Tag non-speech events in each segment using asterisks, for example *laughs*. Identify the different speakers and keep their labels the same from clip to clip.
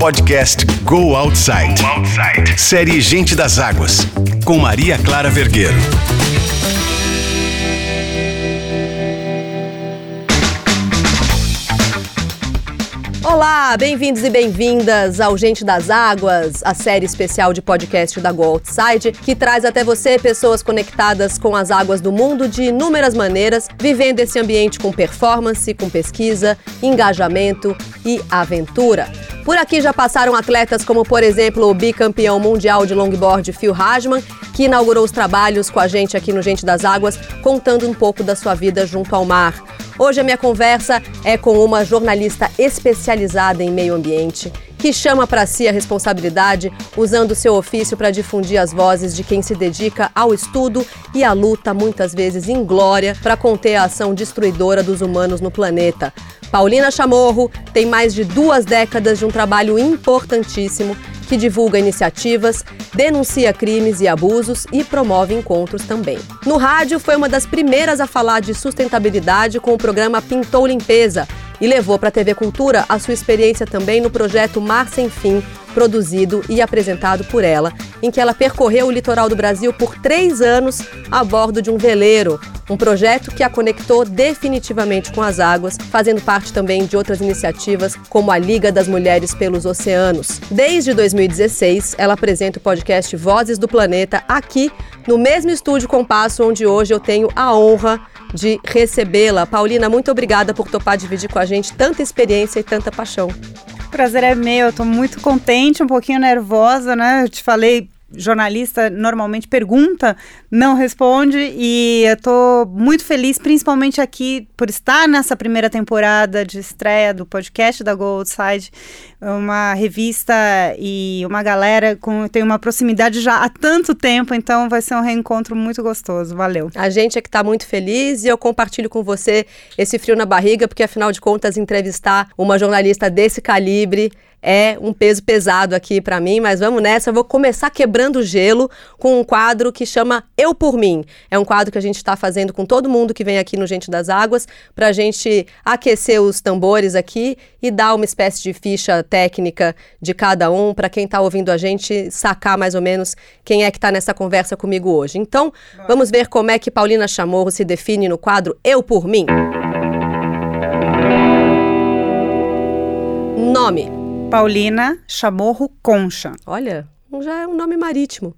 Speaker 1: podcast Go Outside. Go Outside. Série Gente das Águas, com Maria Clara Vergueiro.
Speaker 2: Olá, bem-vindos e bem-vindas ao Gente das Águas, a série especial de podcast da Go Outside, que traz até você pessoas conectadas com as águas do mundo de inúmeras maneiras, vivendo esse ambiente com performance, com pesquisa, engajamento e aventura. Por aqui já passaram atletas como, por exemplo, o bicampeão mundial de longboard Phil Hajman, que inaugurou os trabalhos com a gente aqui no Gente das Águas, contando um pouco da sua vida junto ao mar. Hoje a minha conversa é com uma jornalista especializada em meio ambiente que chama para si a responsabilidade usando seu ofício para difundir as vozes de quem se dedica ao estudo e à luta, muitas vezes inglória, para conter a ação destruidora dos humanos no planeta. Paulina Chamorro tem mais de duas décadas de um trabalho importantíssimo que divulga iniciativas, denuncia crimes e abusos e promove encontros também. No rádio, foi uma das primeiras a falar de sustentabilidade com o programa Pintou Limpeza e levou para a TV Cultura a sua experiência também no projeto Mar Sem Fim, produzido e apresentado por ela, em que ela percorreu o litoral do Brasil por três anos a bordo de um veleiro, um projeto que a conectou definitivamente com as águas, fazendo parte também de outras iniciativas, como a Liga das Mulheres pelos Oceanos. Desde 2016, ela apresenta o podcast Vozes do Planeta aqui no mesmo estúdio Compasso, onde hoje eu tenho a honra de recebê-la. Paulina, muito obrigada por topar dividir com a gente tanta experiência e tanta paixão.
Speaker 3: Prazer é meu, eu tô muito contente, um pouquinho nervosa, né? Eu te falei jornalista normalmente pergunta, não responde e eu tô muito feliz, principalmente aqui por estar nessa primeira temporada de estreia do podcast da Go Outside, uma revista e uma galera com tem uma proximidade já há tanto tempo, então vai ser um reencontro muito gostoso. Valeu.
Speaker 2: A gente é que tá muito feliz e eu compartilho com você esse frio na barriga, porque afinal de contas entrevistar uma jornalista desse calibre é um peso pesado aqui para mim, mas vamos nessa. Eu vou começar quebrando o gelo com um quadro que chama Eu por Mim. É um quadro que a gente está fazendo com todo mundo que vem aqui no Gente das Águas, para a gente aquecer os tambores aqui e dar uma espécie de ficha técnica de cada um, para quem está ouvindo a gente sacar mais ou menos quem é que está nessa conversa comigo hoje. Então, vamos ver como é que Paulina Chamorro se define no quadro Eu por Mim. Nome.
Speaker 3: Paulina Chamorro Concha.
Speaker 2: Olha, já é um nome marítimo.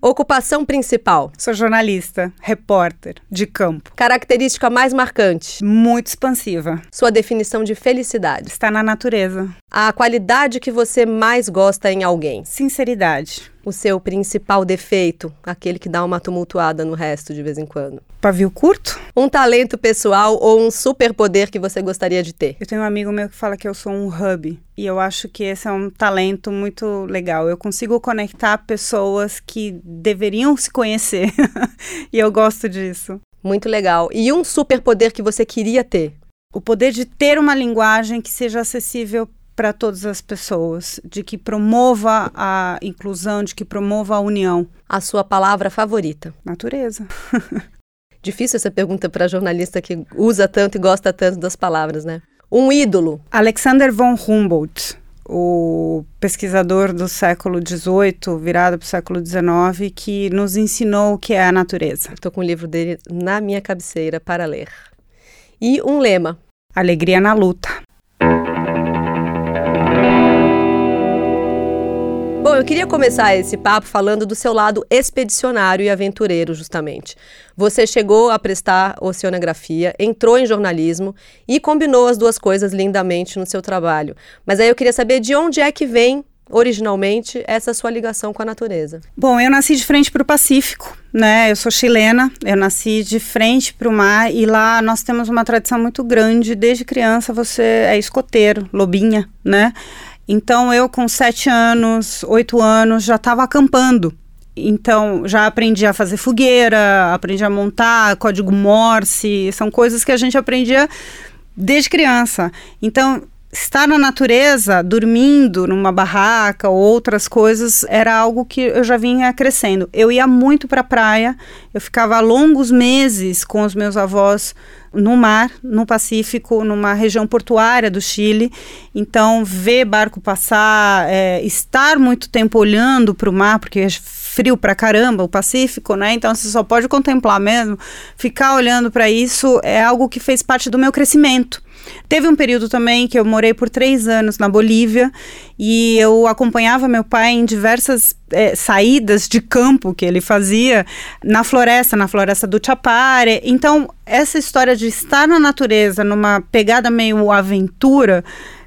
Speaker 2: Ocupação principal.
Speaker 3: Sou jornalista, repórter, de campo.
Speaker 2: Característica mais marcante.
Speaker 3: Muito expansiva.
Speaker 2: Sua definição de felicidade.
Speaker 3: Está na natureza.
Speaker 2: A qualidade que você mais gosta em alguém.
Speaker 3: Sinceridade.
Speaker 2: O seu principal defeito, aquele que dá uma tumultuada no resto de vez em quando.
Speaker 3: Pavio curto?
Speaker 2: Um talento pessoal ou um superpoder que você gostaria de ter?
Speaker 3: Eu tenho um amigo meu que fala que eu sou um hub. E eu acho que esse é um talento muito legal. Eu consigo conectar pessoas que deveriam se conhecer. *laughs* e eu gosto disso.
Speaker 2: Muito legal. E um superpoder que você queria ter?
Speaker 3: O poder de ter uma linguagem que seja acessível para todas as pessoas, de que promova a inclusão, de que promova a união.
Speaker 2: A sua palavra favorita?
Speaker 3: Natureza. *laughs*
Speaker 2: Difícil essa pergunta para jornalista que usa tanto e gosta tanto das palavras, né? Um ídolo.
Speaker 3: Alexander von Humboldt, o pesquisador do século XVIII, virado para o século XIX, que nos ensinou o que é a natureza.
Speaker 2: Estou com o livro dele na minha cabeceira para ler. E um lema.
Speaker 3: Alegria na luta.
Speaker 2: Bom, eu queria começar esse papo falando do seu lado expedicionário e aventureiro, justamente. Você chegou a prestar oceanografia, entrou em jornalismo e combinou as duas coisas lindamente no seu trabalho. Mas aí eu queria saber de onde é que vem originalmente essa sua ligação com a natureza?
Speaker 3: Bom, eu nasci de frente para o Pacífico, né? Eu sou chilena, eu nasci de frente para o mar e lá nós temos uma tradição muito grande. Desde criança você é escoteiro, lobinha, né? Então eu com sete anos, oito anos já estava acampando. Então já aprendi a fazer fogueira, aprendi a montar código Morse, são coisas que a gente aprendia desde criança. Então estar na natureza, dormindo numa barraca ou outras coisas, era algo que eu já vinha crescendo. Eu ia muito para a praia, eu ficava longos meses com os meus avós no mar, no Pacífico, numa região portuária do Chile. Então, ver barco passar, é, estar muito tempo olhando para o mar, porque é frio pra caramba o Pacífico, né? Então você só pode contemplar mesmo. Ficar olhando para isso é algo que fez parte do meu crescimento. Teve um período também que eu morei por três anos na Bolívia e eu acompanhava meu pai em diversas é, saídas de campo que ele fazia na floresta, na floresta do Chapare. Então, essa história de estar na natureza, numa pegada meio aventura,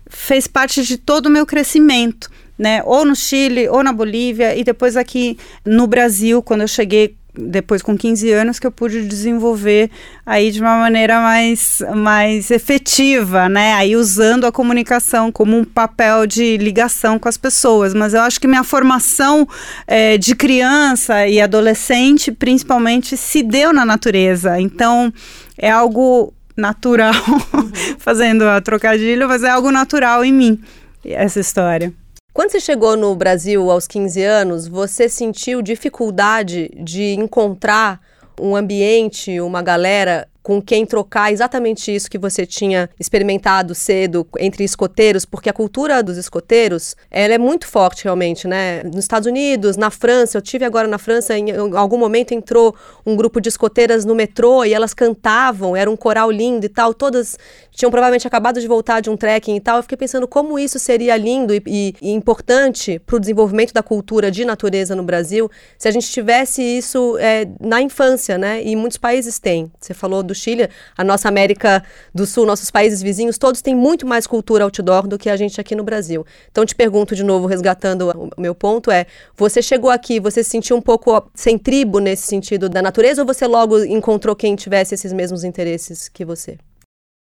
Speaker 3: fez parte de todo o meu crescimento. Né, ou no Chile, ou na Bolívia, e depois aqui no Brasil, quando eu cheguei depois com 15 anos que eu pude desenvolver aí de uma maneira mais, mais efetiva, né? Aí usando a comunicação como um papel de ligação com as pessoas. Mas eu acho que minha formação é, de criança e adolescente, principalmente, se deu na natureza. Então é algo natural, *laughs* fazendo a trocadilho, mas é algo natural em mim essa história.
Speaker 2: Quando você chegou no Brasil aos 15 anos, você sentiu dificuldade de encontrar um ambiente, uma galera com quem trocar exatamente isso que você tinha experimentado cedo entre escoteiros, porque a cultura dos escoteiros, ela é muito forte realmente, né? Nos Estados Unidos, na França, eu tive agora na França, em algum momento entrou um grupo de escoteiras no metrô e elas cantavam, era um coral lindo e tal, todas tinham provavelmente acabado de voltar de um trekking e tal. Eu fiquei pensando como isso seria lindo e, e, e importante para o desenvolvimento da cultura de natureza no Brasil se a gente tivesse isso é, na infância, né? E muitos países têm. Você falou do Chile, a nossa América do Sul, nossos países vizinhos, todos têm muito mais cultura outdoor do que a gente aqui no Brasil. Então te pergunto de novo, resgatando o meu ponto, é: você chegou aqui, você se sentiu um pouco sem tribo nesse sentido da natureza, ou você logo encontrou quem tivesse esses mesmos interesses que você?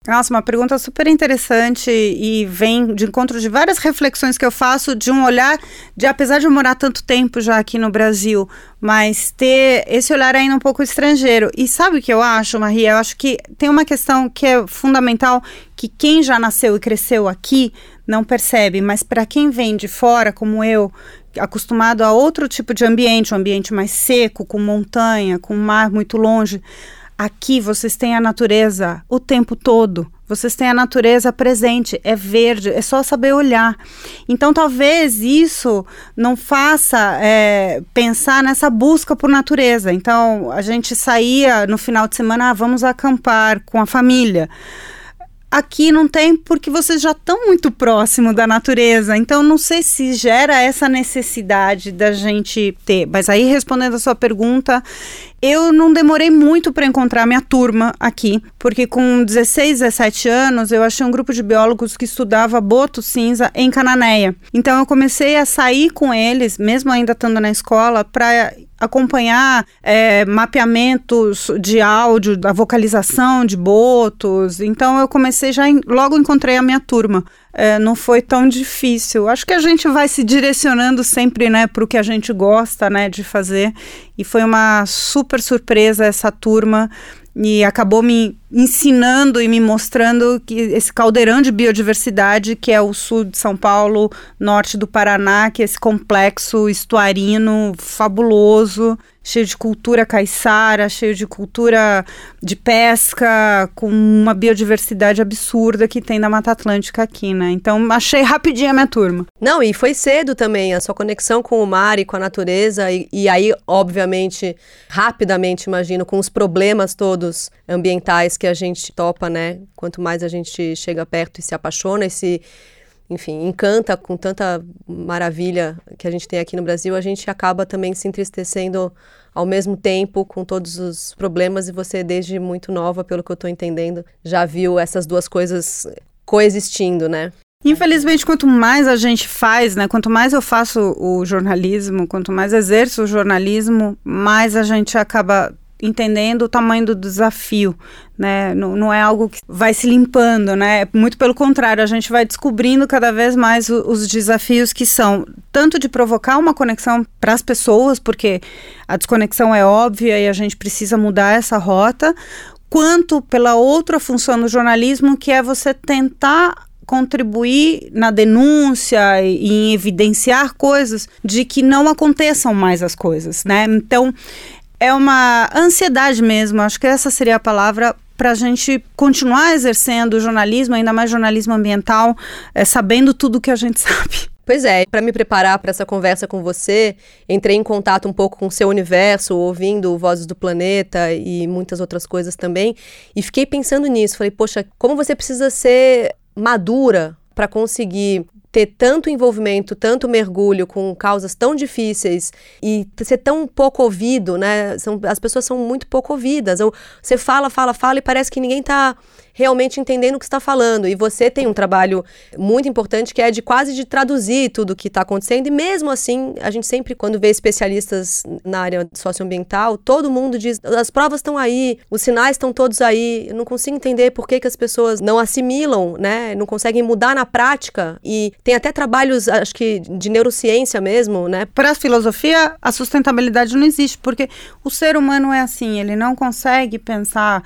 Speaker 3: Nossa, uma pergunta super interessante e vem de encontro de várias reflexões que eu faço de um olhar de apesar de eu morar tanto tempo já aqui no Brasil, mas ter esse olhar ainda um pouco estrangeiro. E sabe o que eu acho, Maria? Eu acho que tem uma questão que é fundamental que quem já nasceu e cresceu aqui não percebe, mas para quem vem de fora, como eu, acostumado a outro tipo de ambiente, um ambiente mais seco, com montanha, com mar muito longe, Aqui vocês têm a natureza o tempo todo. Vocês têm a natureza presente, é verde, é só saber olhar. Então, talvez isso não faça é, pensar nessa busca por natureza. Então, a gente saía no final de semana, ah, vamos acampar com a família. Aqui não tem porque vocês já estão muito próximo da natureza. Então não sei se gera essa necessidade da gente ter. Mas aí respondendo a sua pergunta, eu não demorei muito para encontrar minha turma aqui, porque com 16, 17 anos eu achei um grupo de biólogos que estudava boto cinza em Cananéia. Então eu comecei a sair com eles, mesmo ainda estando na escola, para acompanhar é, mapeamentos de áudio, da vocalização de botos. Então eu comecei já em, logo encontrei a minha turma. É, não foi tão difícil. Acho que a gente vai se direcionando sempre, né, para o que a gente gosta, né, de fazer. E foi uma super surpresa essa turma e acabou me ensinando e me mostrando que esse caldeirão de biodiversidade que é o sul de São Paulo, norte do Paraná, que é esse complexo estuarino fabuloso cheio de cultura caiçara, cheio de cultura de pesca, com uma biodiversidade absurda que tem na Mata Atlântica aqui, né? Então achei rapidinho a minha turma.
Speaker 2: Não, e foi cedo também, a sua conexão com o mar e com a natureza, e, e aí, obviamente, rapidamente, imagino, com os problemas todos ambientais que a gente topa, né? Quanto mais a gente chega perto e se apaixona e se enfim, encanta com tanta maravilha que a gente tem aqui no Brasil, a gente acaba também se entristecendo ao mesmo tempo com todos os problemas e você desde muito nova, pelo que eu estou entendendo, já viu essas duas coisas coexistindo, né?
Speaker 3: Infelizmente, quanto mais a gente faz, né, quanto mais eu faço o jornalismo, quanto mais exerço o jornalismo, mais a gente acaba entendendo o tamanho do desafio, né? Não, não, é algo que vai se limpando, né? Muito pelo contrário, a gente vai descobrindo cada vez mais o, os desafios que são tanto de provocar uma conexão para as pessoas, porque a desconexão é óbvia e a gente precisa mudar essa rota, quanto pela outra função do jornalismo, que é você tentar contribuir na denúncia e em evidenciar coisas de que não aconteçam mais as coisas, né? Então, é uma ansiedade mesmo, acho que essa seria a palavra para a gente continuar exercendo jornalismo, ainda mais jornalismo ambiental, é, sabendo tudo que a gente *laughs* sabe.
Speaker 2: Pois é, para me preparar para essa conversa com você, entrei em contato um pouco com o seu universo, ouvindo Vozes do Planeta e muitas outras coisas também, e fiquei pensando nisso. Falei, poxa, como você precisa ser madura para conseguir ter tanto envolvimento, tanto mergulho com causas tão difíceis e ser tão pouco ouvido, né? São, as pessoas são muito pouco ouvidas. Ou você fala, fala, fala e parece que ninguém está realmente entendendo o que está falando. E você tem um trabalho muito importante que é de quase de traduzir tudo o que está acontecendo. E mesmo assim, a gente sempre, quando vê especialistas na área socioambiental, todo mundo diz: as provas estão aí, os sinais estão todos aí. Eu não consigo entender por que, que as pessoas não assimilam, né? Não conseguem mudar na prática. E tem até trabalhos, acho que de neurociência mesmo, né?
Speaker 3: Para a filosofia, a sustentabilidade não existe, porque o ser humano é assim, ele não consegue pensar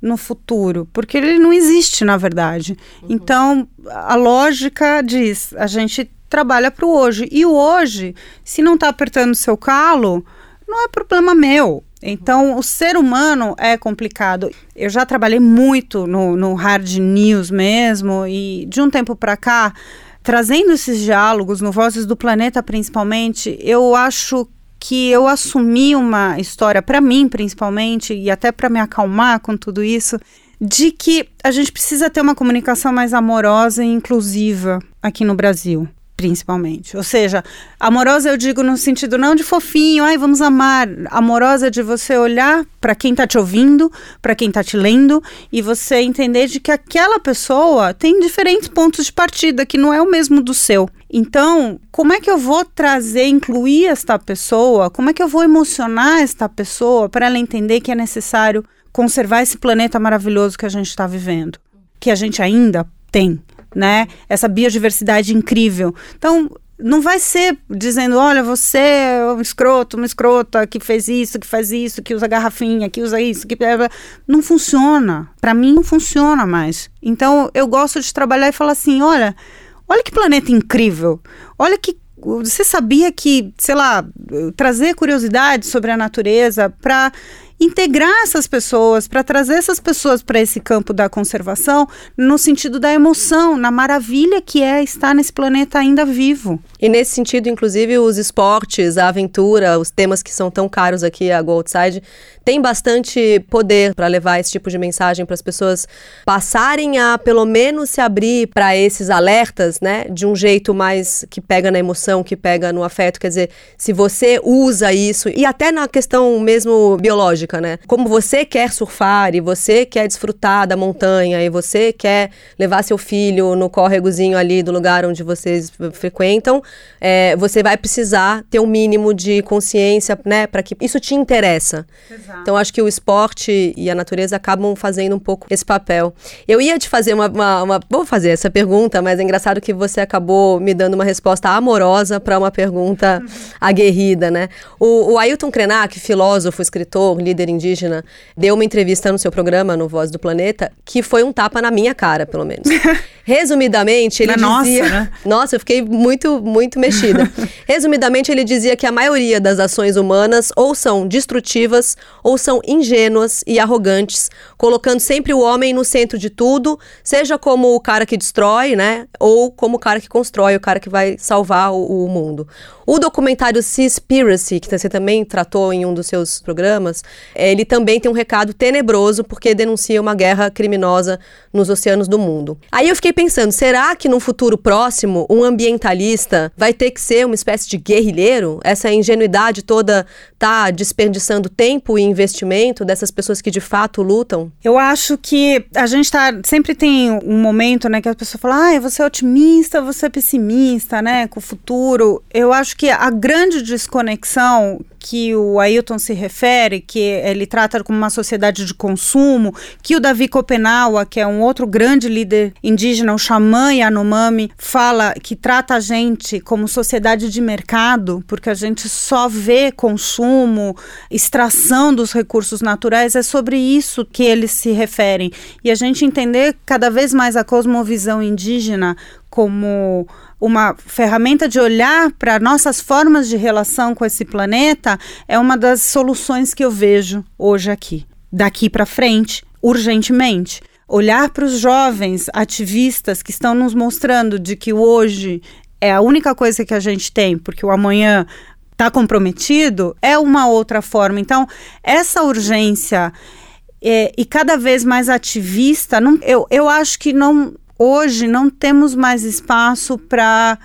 Speaker 3: no futuro, porque ele não existe, na verdade. Uhum. Então, a lógica diz: a gente trabalha para o hoje. E o hoje, se não está apertando o seu calo, não é problema meu. Então, o ser humano é complicado. Eu já trabalhei muito no, no hard news mesmo, e de um tempo para cá, trazendo esses diálogos no Vozes do Planeta, principalmente, eu acho que eu assumi uma história para mim, principalmente, e até para me acalmar com tudo isso, de que a gente precisa ter uma comunicação mais amorosa e inclusiva aqui no Brasil principalmente. Ou seja, amorosa eu digo no sentido não de fofinho, ai, vamos amar. Amorosa de você olhar para quem está te ouvindo, para quem está te lendo e você entender de que aquela pessoa tem diferentes pontos de partida que não é o mesmo do seu. Então, como é que eu vou trazer, incluir esta pessoa? Como é que eu vou emocionar esta pessoa para ela entender que é necessário conservar esse planeta maravilhoso que a gente está vivendo, que a gente ainda tem? né? Essa biodiversidade incrível. Então, não vai ser dizendo, olha, você é um escroto, uma escrota que fez isso, que faz isso, que usa garrafinha, que usa isso, que não funciona. Para mim não funciona mais. Então eu gosto de trabalhar e falar assim, olha, olha que planeta incrível. Olha que você sabia que, sei lá, trazer curiosidade sobre a natureza para integrar essas pessoas, para trazer essas pessoas para esse campo da conservação, no sentido da emoção, na maravilha que é estar nesse planeta ainda vivo.
Speaker 2: E nesse sentido, inclusive, os esportes, a aventura, os temas que são tão caros aqui a Go Outside, tem bastante poder para levar esse tipo de mensagem para as pessoas passarem a, pelo menos, se abrir para esses alertas, né? De um jeito mais que pega na emoção, que pega no afeto. Quer dizer, se você usa isso, e até na questão mesmo biológica, né? Como você quer surfar e você quer desfrutar da montanha e você quer levar seu filho no córregozinho ali do lugar onde vocês frequentam, é, você vai precisar ter um mínimo de consciência, né? Para que isso te interessa. Exato. Então, acho que o esporte e a natureza acabam fazendo um pouco esse papel. Eu ia te fazer uma, uma, uma Vou fazer essa pergunta, mas é engraçado que você acabou me dando uma resposta amorosa para uma pergunta *laughs* aguerrida, né? O, o Ailton Krenak, filósofo, escritor, líder indígena, deu uma entrevista no seu programa, no Voz do Planeta, que foi um tapa na minha cara, pelo menos. *laughs* Resumidamente, ele na dizia. Nossa, né? *laughs* nossa, eu fiquei muito, muito mexida. *laughs* Resumidamente, ele dizia que a maioria das ações humanas ou são destrutivas ou são ingênuas e arrogantes, colocando sempre o homem no centro de tudo, seja como o cara que destrói, né? Ou como o cara que constrói, o cara que vai salvar o, o mundo. O documentário Seaspiracy, que você também tratou em um dos seus programas, ele também tem um recado tenebroso porque denuncia uma guerra criminosa nos oceanos do mundo. Aí eu fiquei pensando, será que num futuro próximo um ambientalista vai ter que ser uma espécie de guerrilheiro? Essa ingenuidade toda tá desperdiçando tempo e investimento dessas pessoas que de fato lutam?
Speaker 3: Eu acho que a gente tá sempre tem um momento, né, que a pessoa fala: "Ah, você é otimista, você é pessimista, né, com o futuro". Eu acho que a grande desconexão que o Ailton se refere, que ele trata como uma sociedade de consumo, que o Davi Copenaua, que é um outro grande líder indígena, o xamã Yanomami, fala que trata a gente como sociedade de mercado, porque a gente só vê consumo, extração dos recursos naturais, é sobre isso que eles se referem. E a gente entender cada vez mais a cosmovisão indígena como uma ferramenta de olhar para nossas formas de relação com esse planeta é uma das soluções que eu vejo hoje aqui. Daqui para frente, urgentemente. Olhar para os jovens ativistas que estão nos mostrando de que hoje é a única coisa que a gente tem, porque o amanhã está comprometido, é uma outra forma. Então, essa urgência é, e cada vez mais ativista, não, eu, eu acho que não hoje não temos mais espaço para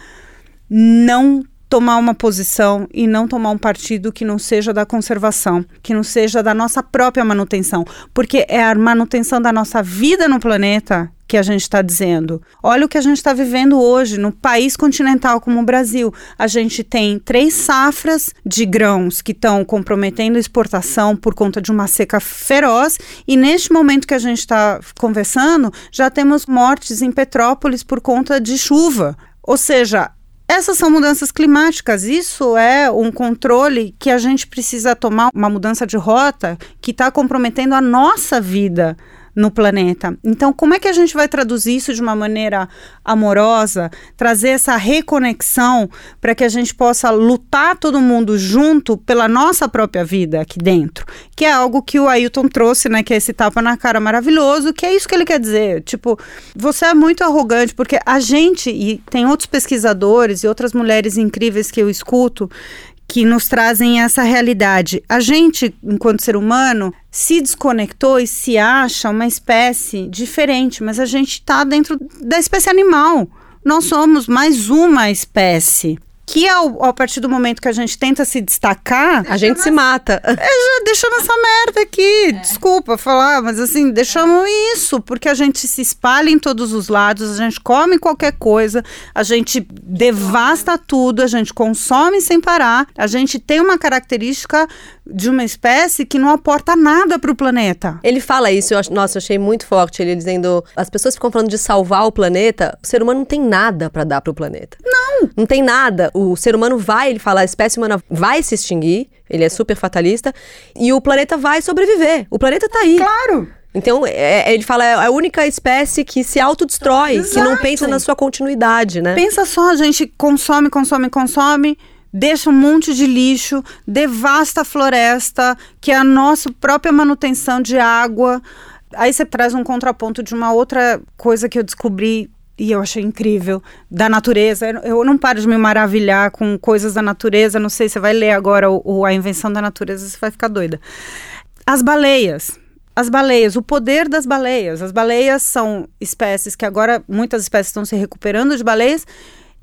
Speaker 3: não tomar uma posição e não tomar um partido que não seja da conservação, que não seja da nossa própria manutenção, porque é a manutenção da nossa vida no planeta que a gente está dizendo. Olha o que a gente está vivendo hoje no país continental como o Brasil. A gente tem três safras de grãos que estão comprometendo exportação por conta de uma seca feroz e neste momento que a gente está conversando já temos mortes em Petrópolis por conta de chuva. Ou seja, essas são mudanças climáticas. Isso é um controle que a gente precisa tomar, uma mudança de rota que está comprometendo a nossa vida no planeta. Então, como é que a gente vai traduzir isso de uma maneira amorosa, trazer essa reconexão para que a gente possa lutar todo mundo junto pela nossa própria vida aqui dentro? Que é algo que o Ailton trouxe, né? Que é esse tapa na cara maravilhoso, que é isso que ele quer dizer. Tipo, você é muito arrogante, porque a gente, e tem outros pesquisadores e outras mulheres incríveis que eu escuto, que nos trazem essa realidade. A gente, enquanto ser humano, se desconectou e se acha uma espécie diferente, mas a gente está dentro da espécie animal. Nós somos mais uma espécie que ao, ao, partir do momento que a gente tenta se destacar.
Speaker 2: A gente se mata.
Speaker 3: É, já deixamos essa merda aqui. É. Desculpa falar, mas assim, deixamos isso, porque a gente se espalha em todos os lados, a gente come qualquer coisa, a gente devasta tudo, a gente consome sem parar, a gente tem uma característica de uma espécie que não aporta nada para o planeta.
Speaker 2: Ele fala isso, eu, nossa, eu achei muito forte, ele dizendo, as pessoas ficam falando de salvar o planeta, o ser humano não tem nada para dar para o planeta.
Speaker 3: Não.
Speaker 2: Não tem nada. O ser humano vai, ele fala, a espécie humana vai se extinguir, ele é super fatalista, e o planeta vai sobreviver. O planeta está aí.
Speaker 3: Claro.
Speaker 2: Então, é, ele fala, é a única espécie que se autodestrói, Exato. que não pensa na sua continuidade, né?
Speaker 3: Pensa só, a gente consome, consome, consome, deixa um monte de lixo, devasta a floresta, que é a nossa própria manutenção de água. Aí você traz um contraponto de uma outra coisa que eu descobri e eu achei incrível da natureza. Eu não paro de me maravilhar com coisas da natureza. Não sei, você vai ler agora o, o, a invenção da natureza, você vai ficar doida. As baleias. As baleias, o poder das baleias. As baleias são espécies que agora muitas espécies estão se recuperando de baleias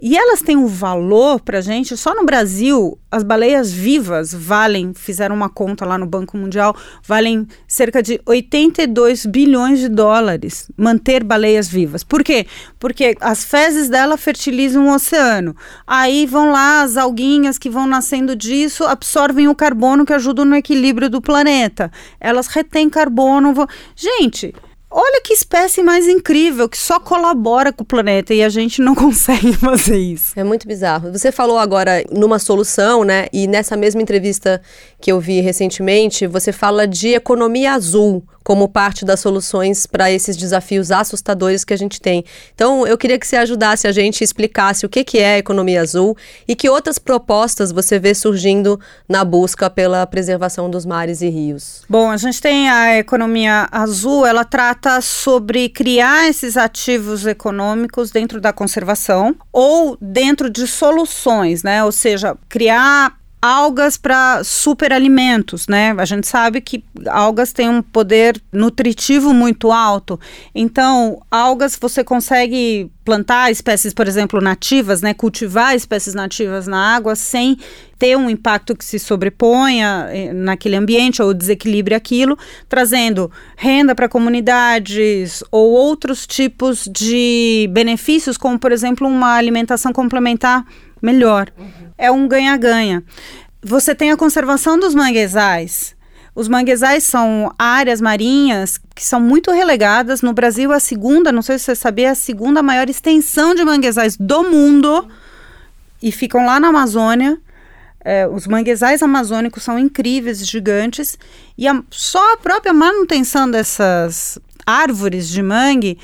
Speaker 3: e elas têm um valor para gente. Só no Brasil, as baleias vivas valem, fizeram uma conta lá no Banco Mundial, valem cerca de 82 bilhões de dólares manter baleias vivas. Por quê? Porque as fezes dela fertilizam o oceano. Aí vão lá as alguinhas que vão nascendo disso, absorvem o carbono que ajuda no equilíbrio do planeta. Elas retêm carbono. Gente Olha que espécie mais incrível, que só colabora com o planeta e a gente não *laughs* consegue fazer isso.
Speaker 2: É muito bizarro. Você falou agora numa solução, né? E nessa mesma entrevista que eu vi recentemente, você fala de economia azul como parte das soluções para esses desafios assustadores que a gente tem. Então, eu queria que você ajudasse a gente explicasse o que, que é a economia azul e que outras propostas você vê surgindo na busca pela preservação dos mares e rios.
Speaker 3: Bom, a gente tem a economia azul, ela trata sobre criar esses ativos econômicos dentro da conservação ou dentro de soluções, né? Ou seja, criar algas para superalimentos, né? A gente sabe que algas têm um poder nutritivo muito alto. Então, algas você consegue plantar espécies, por exemplo, nativas, né? Cultivar espécies nativas na água sem ter um impacto que se sobreponha eh, naquele ambiente ou desequilibre aquilo, trazendo renda para comunidades ou outros tipos de benefícios, como por exemplo uma alimentação complementar melhor. Uhum. É um ganha-ganha. você tem a conservação dos manguezais. Os manguezais são áreas marinhas que são muito relegadas. No Brasil, a segunda, não sei se você sabia, a segunda maior extensão de manguezais do mundo. E ficam lá na Amazônia. É, os manguezais amazônicos são incríveis, gigantes. E a, só a própria manutenção dessas árvores de mangue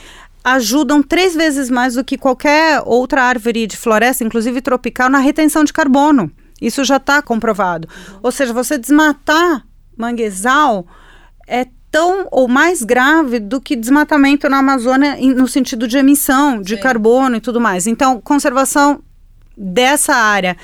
Speaker 3: ajudam três vezes mais do que qualquer outra árvore de floresta, inclusive tropical, na retenção de carbono. Isso já está comprovado. Ou seja, você desmatar manguezal é tão ou mais grave do que desmatamento na Amazônia no sentido de emissão de Sim. carbono e tudo mais. Então, conservação dessa área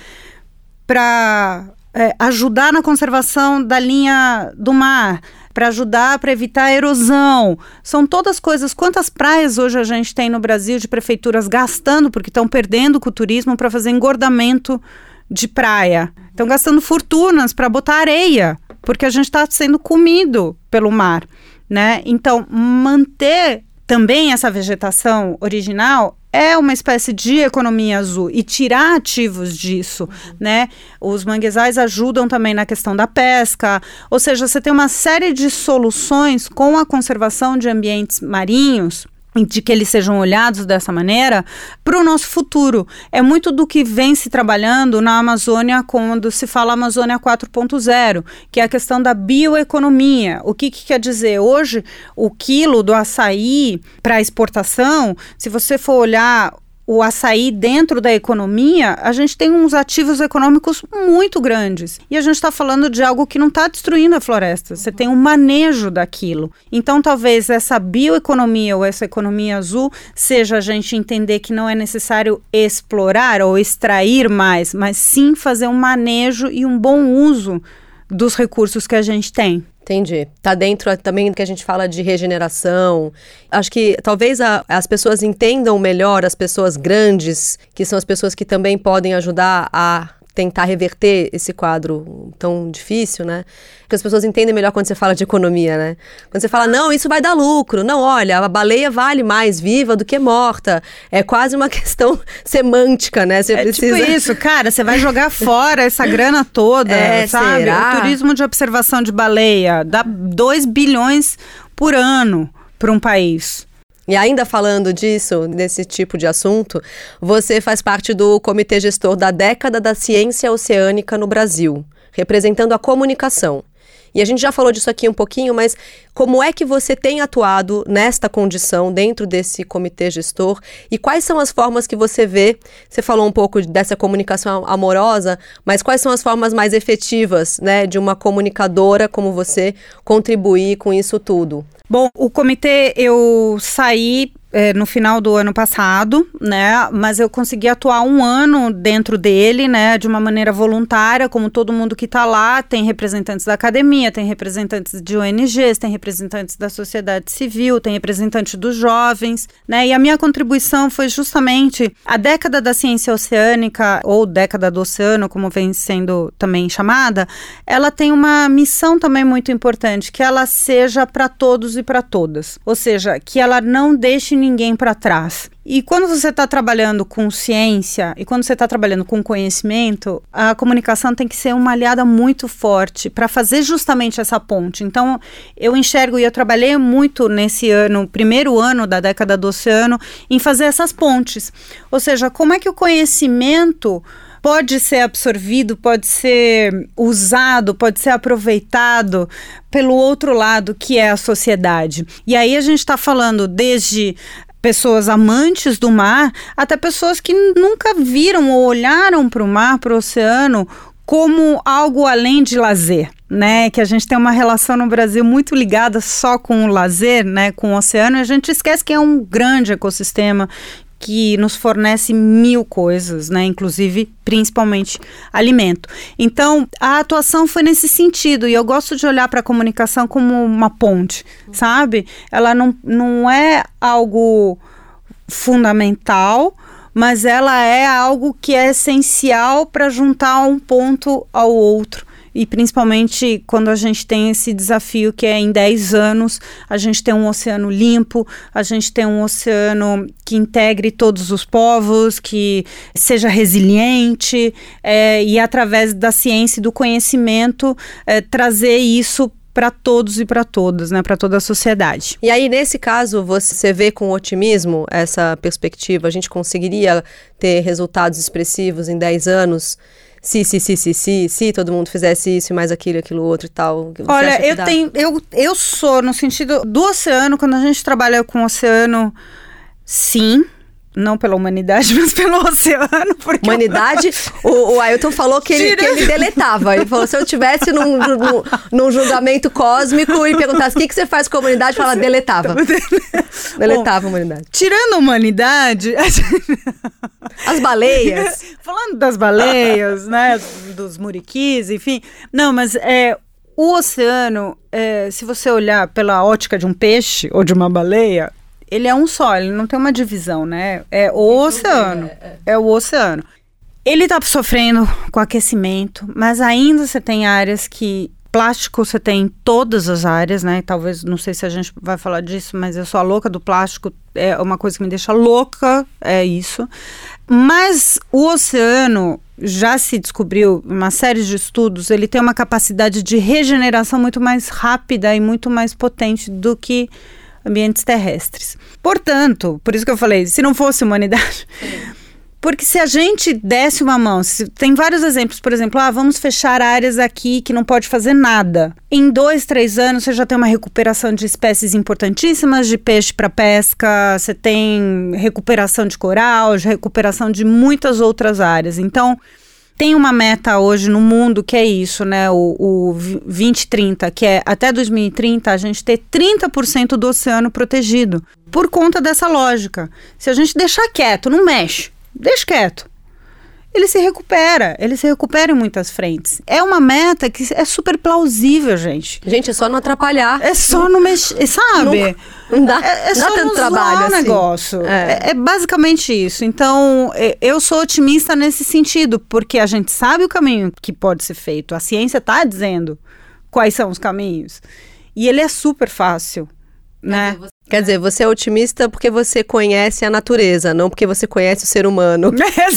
Speaker 3: para é, ajudar na conservação da linha do mar, para ajudar para evitar a erosão. São todas coisas. Quantas praias hoje a gente tem no Brasil de prefeituras gastando, porque estão perdendo com o turismo, para fazer engordamento de praia? Estão gastando fortunas para botar areia, porque a gente está sendo comido pelo mar. Né? Então, manter também essa vegetação original é uma espécie de economia azul e tirar ativos disso, uhum. né? Os manguezais ajudam também na questão da pesca, ou seja, você tem uma série de soluções com a conservação de ambientes marinhos de que eles sejam olhados dessa maneira para o nosso futuro. É muito do que vem se trabalhando na Amazônia quando se fala Amazônia 4.0, que é a questão da bioeconomia. O que, que quer dizer? Hoje, o quilo do açaí para exportação, se você for olhar o açaí dentro da economia, a gente tem uns ativos econômicos muito grandes. E a gente está falando de algo que não está destruindo a floresta, você tem um manejo daquilo. Então, talvez essa bioeconomia ou essa economia azul seja a gente entender que não é necessário explorar ou extrair mais, mas sim fazer um manejo e um bom uso dos recursos que a gente tem.
Speaker 2: Entendi. Tá dentro também do que a gente fala de regeneração. Acho que talvez a, as pessoas entendam melhor as pessoas grandes, que são as pessoas que também podem ajudar a tentar reverter esse quadro tão difícil, né? Porque as pessoas entendem melhor quando você fala de economia, né? Quando você fala, não, isso vai dar lucro. Não, olha, a baleia vale mais viva do que morta. É quase uma *laughs* questão semântica, né? Você
Speaker 3: é tipo precisa... tipo isso, cara, você vai jogar *laughs* fora essa grana toda, é, sabe? Será? O turismo de observação de baleia dá 2 bilhões por ano para um país.
Speaker 2: E ainda falando disso, desse tipo de assunto, você faz parte do comitê gestor da década da ciência oceânica no Brasil, representando a comunicação. E a gente já falou disso aqui um pouquinho, mas como é que você tem atuado nesta condição dentro desse comitê gestor e quais são as formas que você vê? Você falou um pouco dessa comunicação amorosa, mas quais são as formas mais efetivas, né, de uma comunicadora como você contribuir com isso tudo?
Speaker 3: Bom, o comitê eu saí é, no final do ano passado, né? Mas eu consegui atuar um ano dentro dele, né? De uma maneira voluntária, como todo mundo que está lá. Tem representantes da academia, tem representantes de ONGs, tem representantes da sociedade civil, tem representantes dos jovens, né? E a minha contribuição foi justamente a década da ciência oceânica, ou década do oceano, como vem sendo também chamada, ela tem uma missão também muito importante, que ela seja para todos e para todas. Ou seja, que ela não deixe ninguém para trás. E quando você está trabalhando com ciência e quando você está trabalhando com conhecimento, a comunicação tem que ser uma aliada muito forte para fazer justamente essa ponte. Então, eu enxergo e eu trabalhei muito nesse ano, primeiro ano da década do oceano, em fazer essas pontes. Ou seja, como é que o conhecimento pode ser absorvido, pode ser usado, pode ser aproveitado pelo outro lado, que é a sociedade. E aí a gente está falando desde pessoas amantes do mar até pessoas que nunca viram ou olharam para o mar, para o oceano, como algo além de lazer. Né, que a gente tem uma relação no Brasil muito ligada só com o lazer, né, com o oceano, e a gente esquece que é um grande ecossistema que nos fornece mil coisas, né? Inclusive, principalmente alimento. Então, a atuação foi nesse sentido, e eu gosto de olhar para a comunicação como uma ponte, sabe? Ela não, não é algo fundamental, mas ela é algo que é essencial para juntar um ponto ao outro e principalmente quando a gente tem esse desafio que é em 10 anos a gente tem um oceano limpo, a gente tem um oceano que integre todos os povos, que seja resiliente é, e através da ciência e do conhecimento é, trazer isso para todos e para todas, né, para toda a sociedade.
Speaker 2: E aí, nesse caso, você vê com otimismo essa perspectiva? A gente conseguiria ter resultados expressivos em 10 anos? Se, se, se, se, se, se todo mundo fizesse isso e mais aquilo, aquilo outro e tal.
Speaker 3: Olha, eu tenho, eu, eu sou no sentido do oceano, quando a gente trabalha com o oceano, sim, não pela humanidade, *laughs* mas pelo oceano.
Speaker 2: Porque humanidade? o, o Ailton falou que ele, que ele deletava. Ele falou: se eu tivesse num, num, num julgamento cósmico e perguntasse o que, que você faz com a humanidade, fala deletava. deletava Bom, a humanidade.
Speaker 3: Tirando a humanidade. *laughs*
Speaker 2: As baleias. *laughs*
Speaker 3: Falando das baleias, né? Dos muriquis, enfim. Não, mas é, o oceano, é, se você olhar pela ótica de um peixe ou de uma baleia, ele é um só, ele não tem uma divisão, né? É o oceano. É, é. é o oceano. Ele está sofrendo com aquecimento, mas ainda você tem áreas que plástico você tem em todas as áreas, né? Talvez, não sei se a gente vai falar disso, mas eu sou a louca do plástico, é uma coisa que me deixa louca, é isso. Mas o oceano já se descobriu, uma série de estudos, ele tem uma capacidade de regeneração muito mais rápida e muito mais potente do que ambientes terrestres. Portanto, por isso que eu falei, se não fosse humanidade. *laughs* Porque se a gente desse uma mão, se, tem vários exemplos, por exemplo, ah, vamos fechar áreas aqui que não pode fazer nada. Em dois, três anos, você já tem uma recuperação de espécies importantíssimas de peixe para pesca, você tem recuperação de coral, recuperação de muitas outras áreas. Então, tem uma meta hoje no mundo que é isso, né? O, o 2030, que é até 2030 a gente ter 30% do oceano protegido. Por conta dessa lógica. Se a gente deixar quieto, não mexe, deixa quieto ele se recupera, ele se recupera em muitas frentes. É uma meta que é super plausível, gente.
Speaker 2: Gente, é só não atrapalhar.
Speaker 3: É só não mexer, sabe?
Speaker 2: Não, não dá, é, é dá só tanto trabalho o
Speaker 3: assim. negócio. É. é. é basicamente isso. Então, eu sou otimista nesse sentido, porque a gente sabe o caminho que pode ser feito. A ciência está dizendo quais são os caminhos. E ele é super fácil, né?
Speaker 2: Quer dizer, você é otimista porque você conhece a natureza, não porque você conhece o ser humano.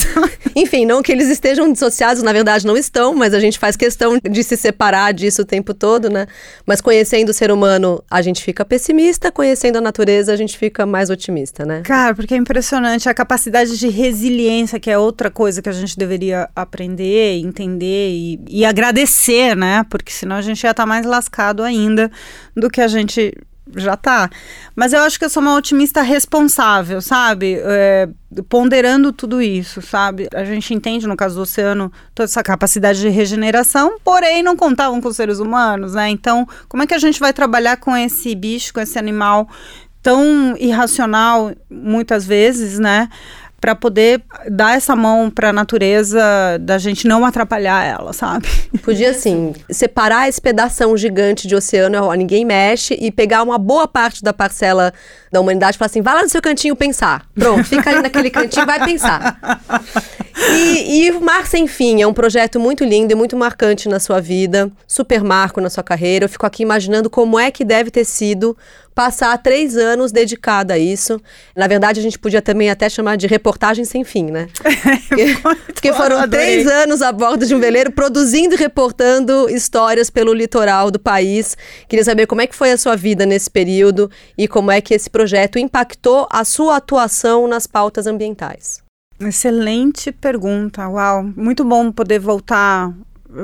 Speaker 2: *laughs* Enfim, não que eles estejam dissociados, na verdade não estão, mas a gente faz questão de se separar disso o tempo todo, né? Mas conhecendo o ser humano, a gente fica pessimista, conhecendo a natureza, a gente fica mais otimista, né?
Speaker 3: Cara, porque é impressionante a capacidade de resiliência, que é outra coisa que a gente deveria aprender, entender e, e agradecer, né? Porque senão a gente ia estar tá mais lascado ainda do que a gente já tá. Mas eu acho que eu sou uma otimista responsável, sabe? É, ponderando tudo isso, sabe? A gente entende, no caso do oceano, toda essa capacidade de regeneração, porém não contavam com os seres humanos, né? Então, como é que a gente vai trabalhar com esse bicho, com esse animal tão irracional, muitas vezes, né? Para poder dar essa mão para a natureza da gente não atrapalhar ela, sabe?
Speaker 2: Podia assim, separar esse pedação gigante de oceano, ó, ninguém mexe e pegar uma boa parte da parcela da humanidade e falar assim, vai lá no seu cantinho pensar. Pronto, fica ali naquele cantinho, vai pensar. E, e o Mar Sem Fim é um projeto muito lindo e muito marcante na sua vida, super marco na sua carreira. Eu fico aqui imaginando como é que deve ter sido passar três anos dedicada a isso. Na verdade, a gente podia também até chamar de reportagem sem fim, né? *laughs* porque, porque foram três anos a bordo de um veleiro produzindo e reportando histórias pelo litoral do país. Queria saber como é que foi a sua vida nesse período e como é que esse projeto impactou a sua atuação nas pautas ambientais.
Speaker 3: Excelente pergunta. Uau, muito bom poder voltar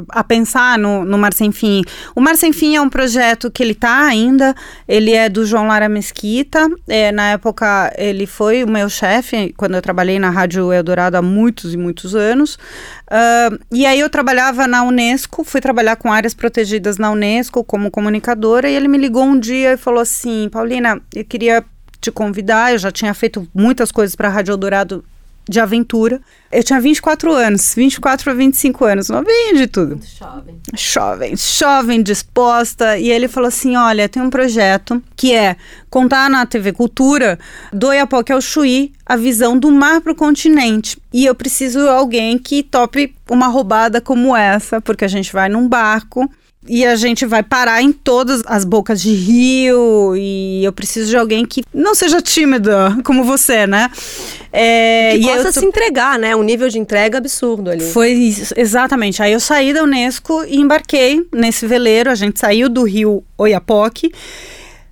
Speaker 3: a pensar no, no Mar Sem Fim. O Mar Sem Fim é um projeto que ele está ainda, ele é do João Lara Mesquita, é, na época ele foi o meu chefe, quando eu trabalhei na Rádio Eldorado há muitos e muitos anos, uh, e aí eu trabalhava na Unesco, fui trabalhar com áreas protegidas na Unesco como comunicadora, e ele me ligou um dia e falou assim, Paulina, eu queria te convidar, eu já tinha feito muitas coisas para a Rádio Eldorado de aventura. Eu tinha 24 anos, 24 a 25 anos, novinha de tudo.
Speaker 2: Muito jovem.
Speaker 3: Jovem, jovem, disposta. E ele falou assim: olha, tem um projeto que é contar na TV Cultura do Oiapoque ao Chuí a visão do mar para o continente. E eu preciso de alguém que tope uma roubada como essa, porque a gente vai num barco e a gente vai parar em todas as bocas de rio e eu preciso de alguém que não seja tímida *laughs* como você, né?
Speaker 2: É, que possa tô... se entregar, né? Um nível de entrega absurdo ali.
Speaker 3: Foi isso, exatamente. Aí eu saí da Unesco e embarquei nesse veleiro. A gente saiu do rio Oiapoque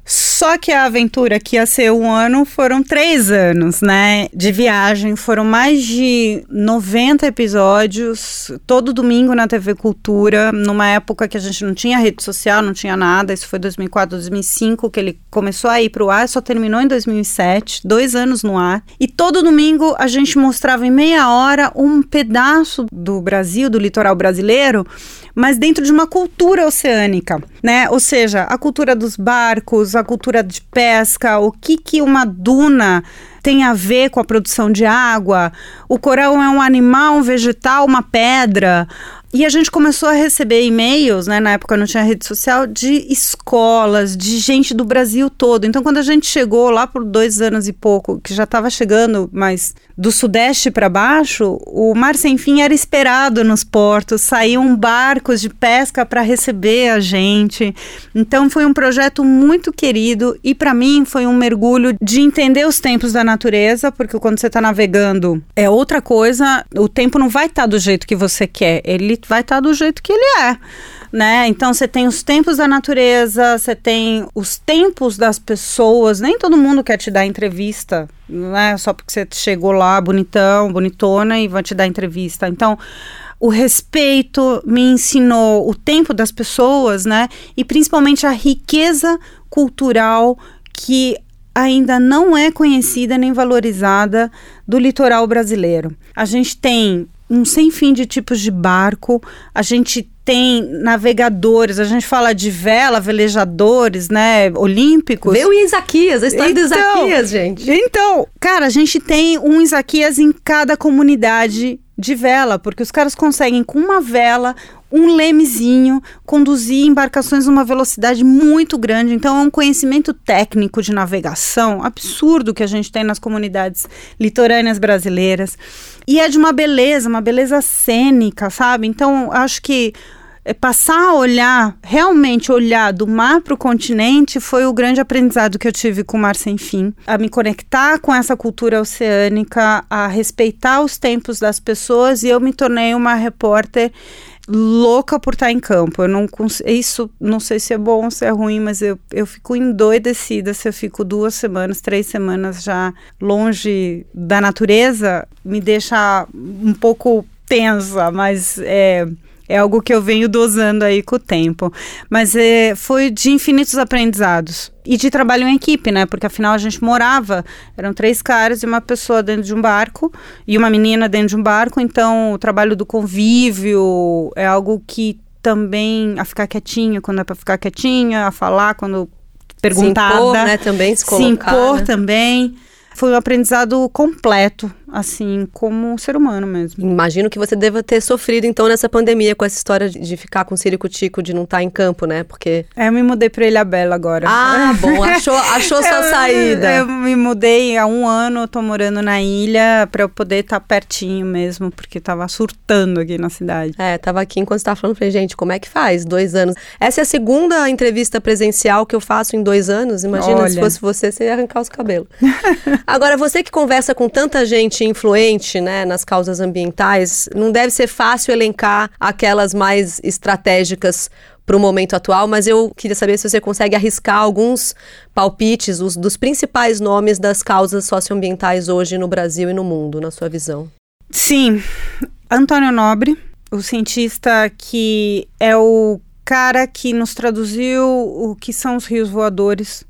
Speaker 3: só que a aventura que ia ser um ano foram três anos, né? De viagem. Foram mais de 90 episódios, todo domingo na TV Cultura, numa época que a gente não tinha rede social, não tinha nada. Isso foi 2004, 2005 que ele começou a ir para o ar, só terminou em 2007, dois anos no ar. E todo domingo a gente mostrava em meia hora um pedaço do Brasil, do litoral brasileiro mas dentro de uma cultura oceânica, né? Ou seja, a cultura dos barcos, a cultura de pesca, o que que uma duna tem a ver com a produção de água? O coral é um animal, um vegetal, uma pedra? E a gente começou a receber e-mails, né? Na época não tinha rede social, de escolas, de gente do Brasil todo. Então, quando a gente chegou lá por dois anos e pouco, que já estava chegando, mas do sudeste para baixo, o Mar Sem Fim era esperado nos portos, saíam barcos de pesca para receber a gente. Então, foi um projeto muito querido e, para mim, foi um mergulho de entender os tempos da natureza, porque quando você está navegando é outra coisa, o tempo não vai estar tá do jeito que você quer, ele vai estar tá do jeito que ele é. Né? Então você tem os tempos da natureza, você tem os tempos das pessoas. Nem todo mundo quer te dar entrevista, né? Só porque você chegou lá bonitão, bonitona e vai te dar entrevista. Então o respeito me ensinou o tempo das pessoas, né? E principalmente a riqueza cultural que ainda não é conhecida nem valorizada do litoral brasileiro. A gente tem um sem fim de tipos de barco, a gente tem navegadores, a gente fala de vela, velejadores, né, olímpicos.
Speaker 2: Vê o Isaquias, a história então, do Isaquias, gente.
Speaker 3: Então, cara, a gente tem um Isaquias em cada comunidade de vela, porque os caras conseguem com uma vela um lemezinho, conduzir embarcações numa velocidade muito grande. Então, é um conhecimento técnico de navegação absurdo que a gente tem nas comunidades litorâneas brasileiras. E é de uma beleza, uma beleza cênica, sabe? Então, acho que passar a olhar, realmente olhar do mar para o continente foi o grande aprendizado que eu tive com o Mar Sem Fim. A me conectar com essa cultura oceânica, a respeitar os tempos das pessoas e eu me tornei uma repórter louca por estar em campo. Eu não isso não sei se é bom ou se é ruim, mas eu, eu fico endoidecida se eu fico duas semanas, três semanas já longe da natureza, me deixa um pouco tensa, mas é é algo que eu venho dosando aí com o tempo. Mas é, foi de infinitos aprendizados. E de trabalho em equipe, né? Porque afinal a gente morava, eram três caras e uma pessoa dentro de um barco e uma menina dentro de um barco. Então o trabalho do convívio é algo que também a ficar quietinha quando é para ficar quietinha, a falar quando perguntada. Se
Speaker 2: impor, né? Também se colocar.
Speaker 3: Se impor
Speaker 2: né?
Speaker 3: também. Foi um aprendizado completo assim, como um ser humano mesmo.
Speaker 2: Imagino que você deva ter sofrido, então, nessa pandemia, com essa história de ficar com tico de não estar tá em campo, né? Porque...
Speaker 3: É, eu me mudei para Ilha Bela agora.
Speaker 2: Ah, *laughs* bom, achou, achou sua saída.
Speaker 3: Eu me mudei há um ano, tô morando na ilha, para eu poder estar tá pertinho mesmo, porque tava surtando aqui na cidade.
Speaker 2: É, tava aqui enquanto você tava falando, falei, gente, como é que faz? Dois anos. Essa é a segunda entrevista presencial que eu faço em dois anos. Imagina Olha. se fosse você, você ia arrancar os cabelos. *laughs* agora, você que conversa com tanta gente influente né, nas causas ambientais, não deve ser fácil elencar aquelas mais estratégicas para o momento atual, mas eu queria saber se você consegue arriscar alguns palpites os, dos principais nomes das causas socioambientais hoje no Brasil e no mundo, na sua visão.
Speaker 3: Sim, Antônio Nobre, o cientista que é o cara que nos traduziu o que são os rios voadores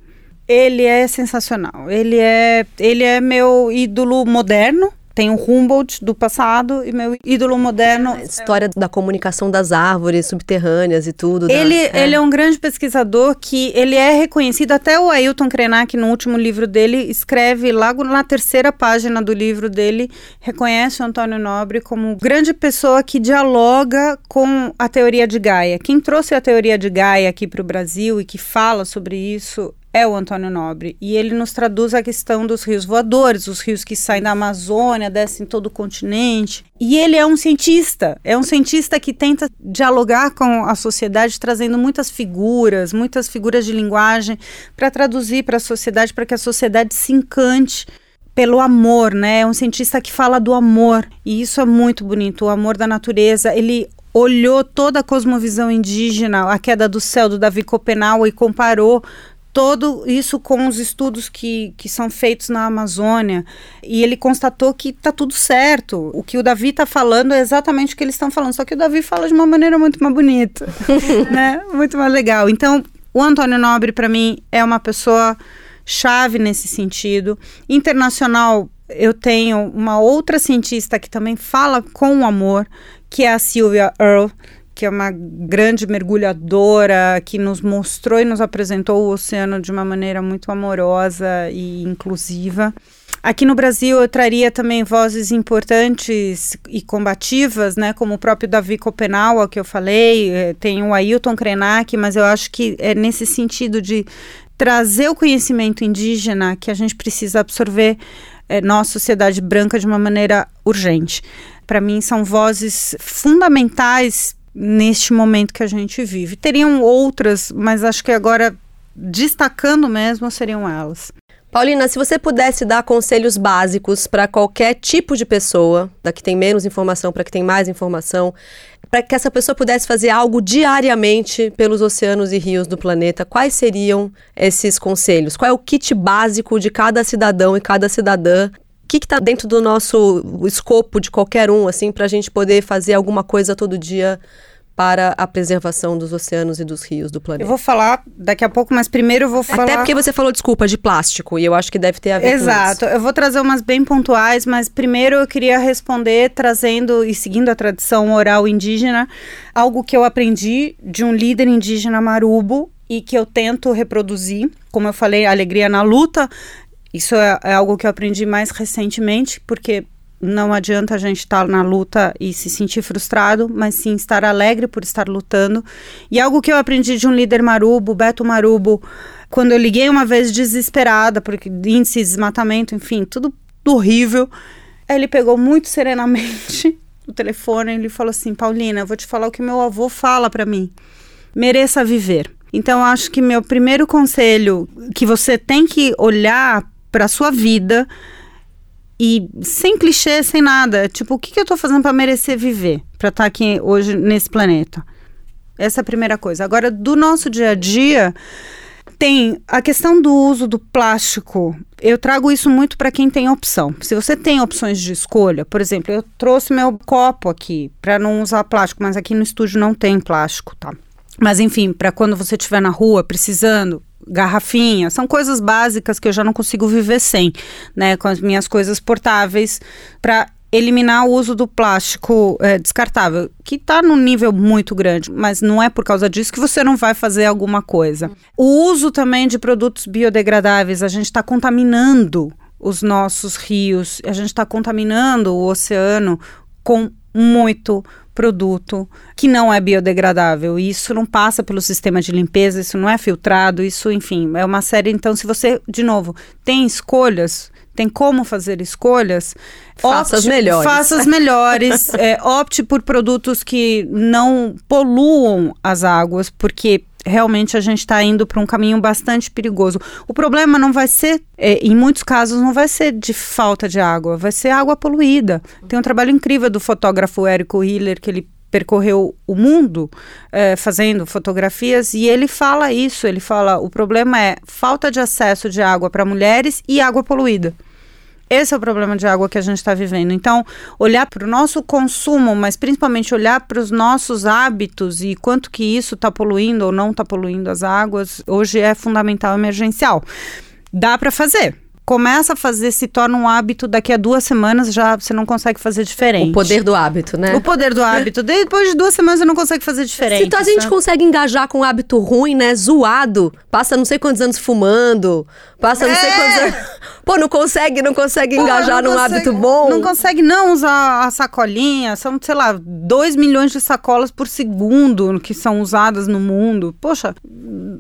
Speaker 3: ele é sensacional. Ele é, ele é meu ídolo moderno, tem o Humboldt do passado e meu ídolo moderno. A
Speaker 2: história da comunicação das árvores subterrâneas e tudo.
Speaker 3: Ele, da, é. ele é um grande pesquisador que ele é reconhecido, até o Ailton Krenak, no último livro dele, escreve logo na terceira página do livro dele, reconhece o Antônio Nobre como grande pessoa que dialoga com a teoria de Gaia. Quem trouxe a teoria de Gaia aqui para o Brasil e que fala sobre isso é o Antônio Nobre. E ele nos traduz a questão dos rios voadores, os rios que saem da Amazônia, descem todo o continente. E ele é um cientista, é um cientista que tenta dialogar com a sociedade, trazendo muitas figuras, muitas figuras de linguagem, para traduzir para a sociedade, para que a sociedade se encante pelo amor, né? É um cientista que fala do amor, e isso é muito bonito, o amor da natureza. Ele olhou toda a cosmovisão indígena, a queda do céu do Davi Copenau e comparou todo isso com os estudos que, que são feitos na Amazônia e ele constatou que está tudo certo. O que o Davi está falando é exatamente o que eles estão falando, só que o Davi fala de uma maneira muito mais bonita, *laughs* né? Muito mais legal. Então, o Antônio Nobre para mim é uma pessoa chave nesse sentido. Internacional, eu tenho uma outra cientista que também fala com amor, que é a Sylvia Earle que é uma grande mergulhadora, que nos mostrou e nos apresentou o oceano de uma maneira muito amorosa e inclusiva. Aqui no Brasil eu traria também vozes importantes e combativas, né, como o próprio Davi Copenaua, que eu falei, eh, tem o Ailton Krenak, mas eu acho que é nesse sentido de trazer o conhecimento indígena que a gente precisa absorver é, nossa sociedade branca de uma maneira urgente. Para mim, são vozes fundamentais neste momento que a gente vive. Teriam outras, mas acho que agora destacando mesmo seriam elas.
Speaker 2: Paulina, se você pudesse dar conselhos básicos para qualquer tipo de pessoa, da que tem menos informação para que tem mais informação, para que essa pessoa pudesse fazer algo diariamente pelos oceanos e rios do planeta, quais seriam esses conselhos? Qual é o kit básico de cada cidadão e cada cidadã que está dentro do nosso escopo de qualquer um, assim, para a gente poder fazer alguma coisa todo dia para a preservação dos oceanos e dos rios do planeta.
Speaker 3: Eu vou falar daqui a pouco, mas primeiro eu vou falar.
Speaker 2: Até porque você falou, desculpa, de plástico, e eu acho que deve ter a ver
Speaker 3: Exato.
Speaker 2: com
Speaker 3: isso. Exato. Eu vou trazer umas bem pontuais, mas primeiro eu queria responder trazendo e seguindo a tradição oral indígena, algo que eu aprendi de um líder indígena marubo e que eu tento reproduzir. Como eu falei, alegria na luta isso é, é algo que eu aprendi mais recentemente, porque não adianta a gente estar na luta e se sentir frustrado, mas sim estar alegre por estar lutando. E algo que eu aprendi de um líder marubo, Beto Marubo, quando eu liguei uma vez desesperada, porque índice de desmatamento, enfim, tudo horrível. Ele pegou muito serenamente *laughs* o telefone e ele falou assim: Paulina, eu vou te falar o que meu avô fala para mim. Mereça viver. Então, acho que meu primeiro conselho que você tem que olhar para sua vida e sem clichê, sem nada. Tipo, o que, que eu estou fazendo para merecer viver, para estar tá aqui hoje nesse planeta? Essa é a primeira coisa. Agora, do nosso dia a dia, tem a questão do uso do plástico. Eu trago isso muito para quem tem opção. Se você tem opções de escolha, por exemplo, eu trouxe meu copo aqui para não usar plástico, mas aqui no estúdio não tem plástico, tá? Mas enfim, para quando você estiver na rua precisando, garrafinha, são coisas básicas que eu já não consigo viver sem, né? Com as minhas coisas portáveis para eliminar o uso do plástico é, descartável, que está num nível muito grande, mas não é por causa disso que você não vai fazer alguma coisa. O uso também de produtos biodegradáveis, a gente está contaminando os nossos rios, a gente está contaminando o oceano com muito produto que não é biodegradável. Isso não passa pelo sistema de limpeza, isso não é filtrado, isso, enfim, é uma série. Então, se você, de novo, tem escolhas, tem como fazer escolhas,
Speaker 2: faça as melhores.
Speaker 3: Faça as melhores, *laughs* é, opte por produtos que não poluam as águas, porque realmente a gente está indo para um caminho bastante perigoso. O problema não vai ser, é, em muitos casos, não vai ser de falta de água, vai ser água poluída. Tem um trabalho incrível do fotógrafo Érico Hiller, que ele percorreu o mundo é, fazendo fotografias e ele fala isso. Ele fala: o problema é falta de acesso de água para mulheres e água poluída. Esse é o problema de água que a gente está vivendo. Então, olhar para o nosso consumo, mas principalmente olhar para os nossos hábitos e quanto que isso está poluindo ou não está poluindo as águas, hoje é fundamental, emergencial. Dá para fazer começa a fazer, se torna um hábito, daqui a duas semanas já você não consegue fazer diferente.
Speaker 2: O poder do hábito, né?
Speaker 3: O poder do hábito. Depois de duas semanas você não consegue fazer diferente.
Speaker 2: Então a gente
Speaker 3: sabe?
Speaker 2: consegue engajar com um hábito ruim, né? Zoado. Passa não sei quantos anos fumando. Passa não sei
Speaker 3: É.
Speaker 2: quantos anos. Pô, não consegue, não consegue
Speaker 3: Pô,
Speaker 2: engajar
Speaker 3: não
Speaker 2: num
Speaker 3: consegue-
Speaker 2: hábito bom.
Speaker 3: Não consegue não usar a sacolinha. São, sei lá, 2 milhões de sacolas por segundo que são usadas no mundo. Poxa,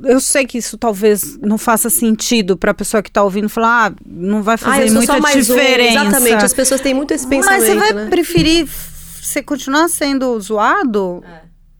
Speaker 3: eu sei que isso talvez não faça sentido pra pessoa que tá ouvindo falar, ah, não vai
Speaker 2: Ah,
Speaker 3: fazer
Speaker 2: sou
Speaker 3: muita
Speaker 2: só mais um.
Speaker 3: diferença.
Speaker 2: Exatamente, as pessoas têm muito esse pensamento,
Speaker 3: Mas você vai
Speaker 2: né?
Speaker 3: preferir você continuar sendo zoado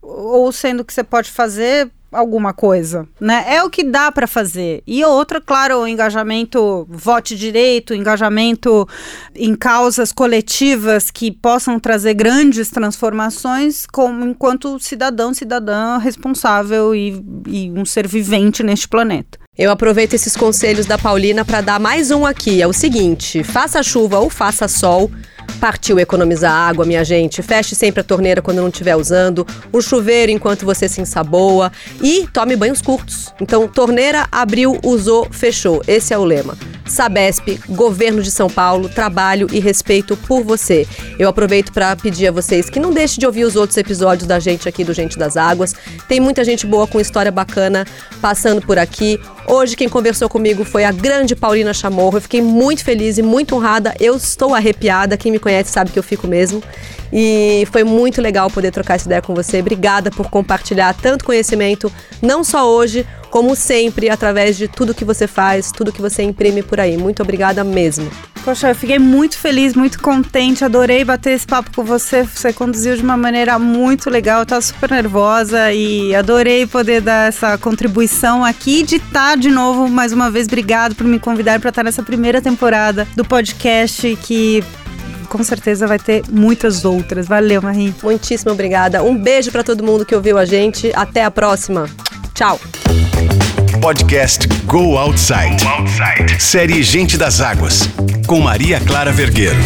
Speaker 3: ou sendo que você pode fazer alguma coisa, né? É o que dá para fazer. E outra, claro, o engajamento vote direito, engajamento em causas coletivas que possam trazer grandes transformações como enquanto cidadão, cidadã responsável e, e um ser vivente neste planeta.
Speaker 2: Eu aproveito esses conselhos da Paulina para dar mais um aqui. É o seguinte: faça chuva ou faça sol. Partiu economizar água, minha gente. Feche sempre a torneira quando não estiver usando. O chuveiro enquanto você se ensaboa. E tome banhos curtos. Então, torneira, abriu, usou, fechou. Esse é o lema. Sabesp, Governo de São Paulo, trabalho e respeito por você. Eu aproveito para pedir a vocês que não deixem de ouvir os outros episódios da gente aqui do Gente das Águas. Tem muita gente boa com história bacana passando por aqui. Hoje quem conversou comigo foi a grande Paulina Chamorro. Eu fiquei muito feliz e muito honrada. Eu estou arrepiada. Quem me conhece sabe que eu fico mesmo. E foi muito legal poder trocar essa ideia com você. Obrigada por compartilhar tanto conhecimento, não só hoje, como sempre, através de tudo que você faz, tudo que você imprime por aí. Muito obrigada mesmo.
Speaker 3: Poxa, eu fiquei muito feliz, muito contente, adorei bater esse papo com você. Você conduziu de uma maneira muito legal, eu tava super nervosa e adorei poder dar essa contribuição aqui de estar de novo, mais uma vez, obrigado por me convidar para estar nessa primeira temporada do podcast que com certeza vai ter muitas outras. Valeu, Marie.
Speaker 2: Muitíssimo obrigada. Um beijo para todo mundo que ouviu a gente. Até a próxima. Tchau.
Speaker 1: Podcast Go Outside. Série Gente das Águas. Com Maria Clara Vergueiro.